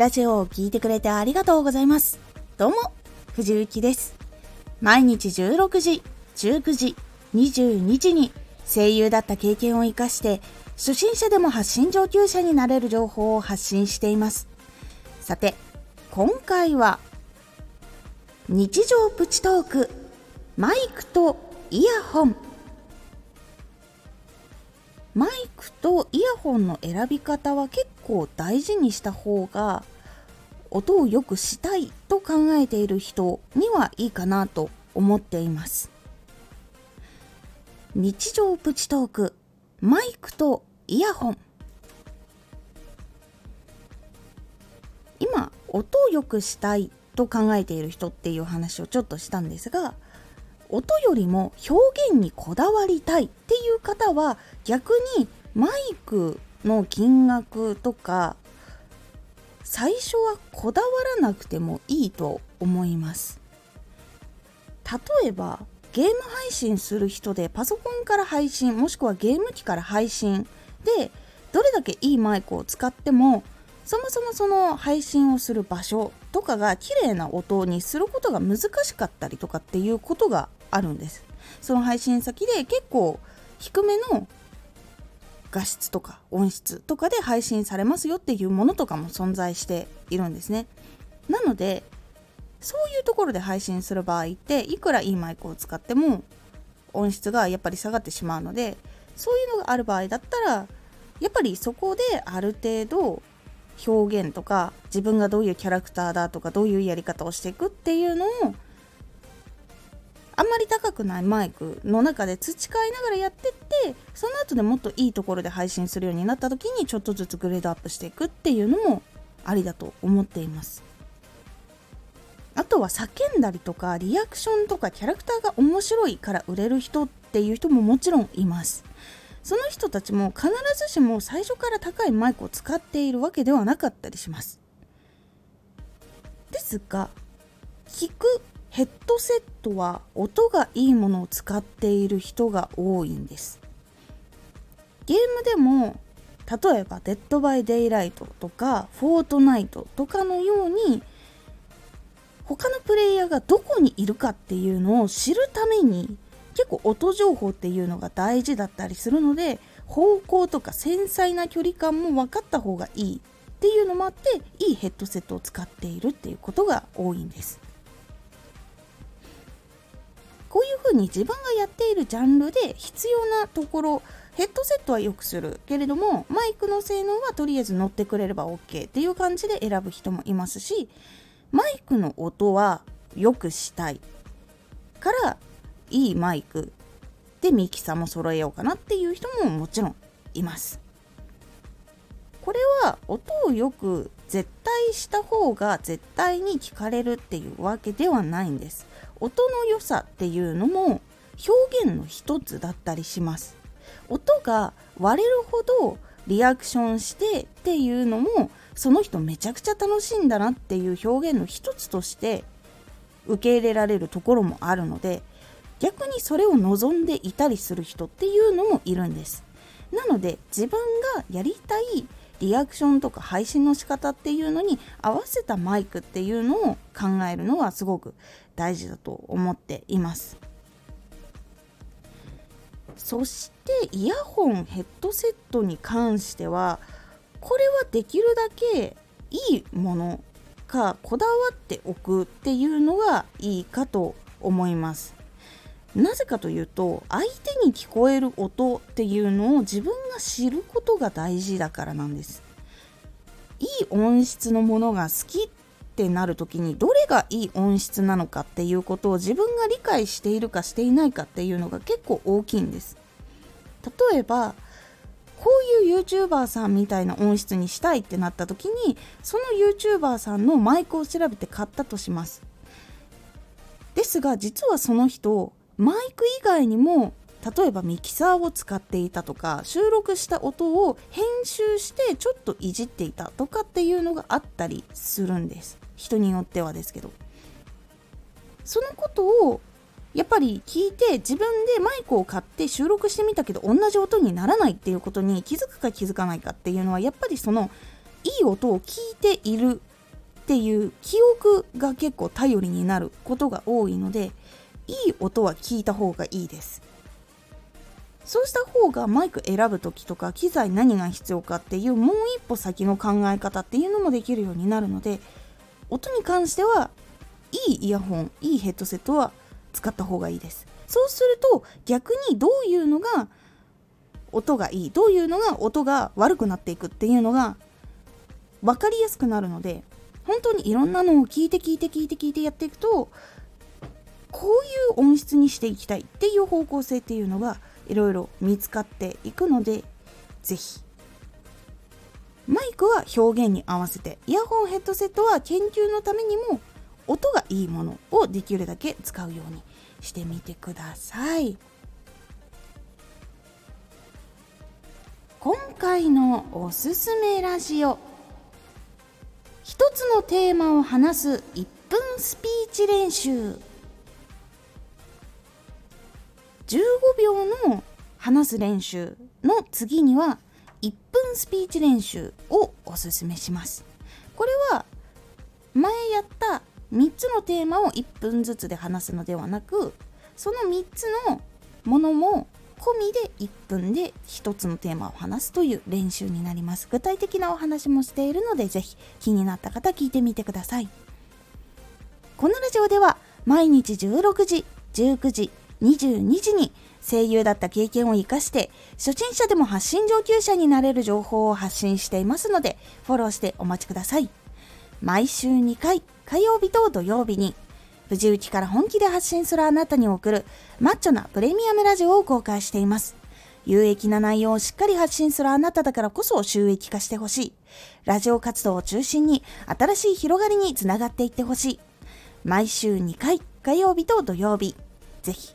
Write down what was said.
ラジオを聴いてくれてありがとうございます。どうも、藤幸です。毎日16時、19時、22時に声優だった経験を活かして、初心者でも発信上級者になれる情報を発信しています。さて、今回は、日常プチトーク、マイクとイヤホン。マイクとイヤホンの選び方は結構大事にした方が音を良くしたいと考えている人にはいいかなと思っています。日常プチトークマイクとイヤホン。今音を良くしたいと考えている人っていう話をちょっとしたんですが音よりも表現にこだわりたいっていう方は逆にマイクの金額とか最初はこだわらなくてもいいと思います。例えばゲーム配信する人でパソコンから配信もしくはゲーム機から配信でどれだけいいマイクを使ってもそもそもその配信をする場所とかが綺麗な音にすることが難しかったりとかっていうことがあるんです。その配信先で結構低めの画質とか音質とかで配信されますよっていうものとかも存在しているんですね。なのでそういうところで配信する場合っていくらいいマイクを使っても音質がやっぱり下がってしまうのでそういうのがある場合だったらやっぱりそこである程度表現とか自分がどういうキャラクターだとかどういうやり方をしていくっていうのをあんまり高くないマイクの中で培いながらやってってその後でもっといいところで配信するようになった時にちょっとずつグレードアップしていくっていうのもありだと思っています。あとは叫んだりとかリアクションとかキャラクターが面白いから売れる人っていう人ももちろんいます。その人たちも必ずしも最初から高いマイクを使っているわけではなかったりします。ですが聞くヘッドセットは音がいいものを使っている人が多いんです。ゲームでも例えば「デッド・バイ・デイライト」とか「フォートナイト」とかのように他のプレイヤーがどこにいるかっていうのを知るために結構音情報っていうのが大事だったりするので方向とか繊細な距離感も分かった方がいいっていうのもあっていいヘッドセットを使っているっていうことが多いんです。こういうふうに自分がやっているジャンルで必要なところヘッドセットは良くするけれどもマイクの性能はとりあえず乗ってくれれば OK っていう感じで選ぶ人もいますしマイクの音は良くしたいからいいマイクでミキサーも揃えようかなっていう人ももちろんいます。これは音をよく絶対した方が絶対に聞かれるっていうわけではないんです。音の良さっていうのも表現の一つだったりします。音が割れるほどリアクションしてっていうのもその人めちゃくちゃ楽しいんだなっていう表現の一つとして受け入れられるところもあるので逆にそれを望んでいたりする人っていうのもいるんです。なので自分がやりたいリアクションとか配信の仕方っていうのに合わせたマイクっていうのを考えるのはすごく大事だと思っています。そしてイヤホンヘッドセットに関してはこれはできるだけいいものかこだわっておくっていうのがいいかと思います。なぜかというと相手に聞こえる音っていうのを自分が知ることが大事だからなんです。いい音質のものが好きってなる時にどれがいい音質なのかっていうことを自分が理解しているかしていないかっていうのが結構大きいんです。例えばこういう YouTuber さんみたいな音質にしたいってなった時にその YouTuber さんのマイクを調べて買ったとします。ですが実はその人マイク以外にも例えばミキサーを使っていたとか収録した音を編集してちょっといじっていたとかっていうのがあったりするんです。人によってはですけど。そのことをやっぱり聞いて自分でマイクを買って収録してみたけど同じ音にならないっていうことに気づくか気づかないかっていうのはやっぱりそのいい音を聞いているっていう記憶が結構頼りになることが多いのでいい音は聞いた方がいいです。そうした方がマイク選ぶ時とか機材何が必要かっていうもう一歩先の考え方っていうのもできるようになるので音に関してはいいイヤホンいいヘッドセットは使った方がいいです。そうすると逆にどういうのが音がいいどういうのが音が悪くなっていくっていうのが分かりやすくなるので本当にいろんなのを聞いて聞いて聞いて聞いてやっていくとこういう音質にしていきたいっていう方向性っていうのがいろいろ見つかっていくので是非マイクは表現に合わせてイヤホンヘッドセットは研究のためにも音がいいものをできるだけ使うようにしてみてください。今回のおすすめラジオ。一つのテーマを話す1分スピーチ練習。15秒の話す練習の次には1分スピーチ練習をおすすめします。これは前やった3つのテーマを1分ずつで話すのではなくその3つのものも込みで1分で1つのテーマを話すという練習になります。具体的なお話もしているのでぜひ気になった方聞いてみてください。このラジオでは毎日16時19時22時に声優だった経験を生かして初心者でも発信上級者になれる情報を発信していますのでフォローしてお待ちください。毎週2回火曜日と土曜日に藤打ちから本気で発信するあなたに送るマッチョなプレミアムラジオを公開しています。有益な内容をしっかり発信するあなただからこそ収益化してほしい。ラジオ活動を中心に新しい広がりにつながっていってほしい。毎週2回火曜日と土曜日ぜひ